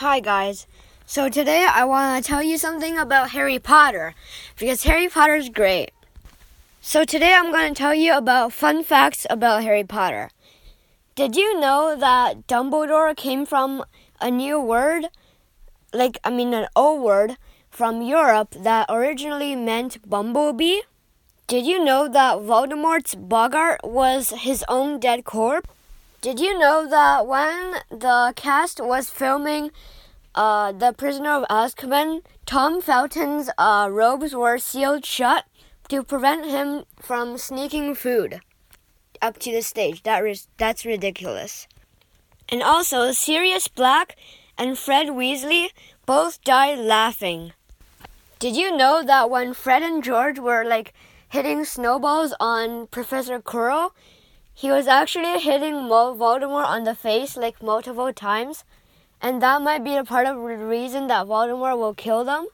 Hi, guys. So today I want to tell you something about Harry Potter because Harry Potter is great. So today I'm going to tell you about fun facts about Harry Potter. Did you know that Dumbledore came from a new word, like, I mean, an old word from Europe that originally meant bumblebee? Did you know that Voldemort's Boggart was his own dead corpse? Did you know that when the cast was filming uh, The Prisoner of Azkaban, Tom Felton's uh, robes were sealed shut to prevent him from sneaking food up to the stage? That is, that's ridiculous. And also, Sirius Black and Fred Weasley both died laughing. Did you know that when Fred and George were like hitting snowballs on Professor Quirrell, he was actually hitting Voldemort on the face like multiple times, and that might be a part of the reason that Voldemort will kill them.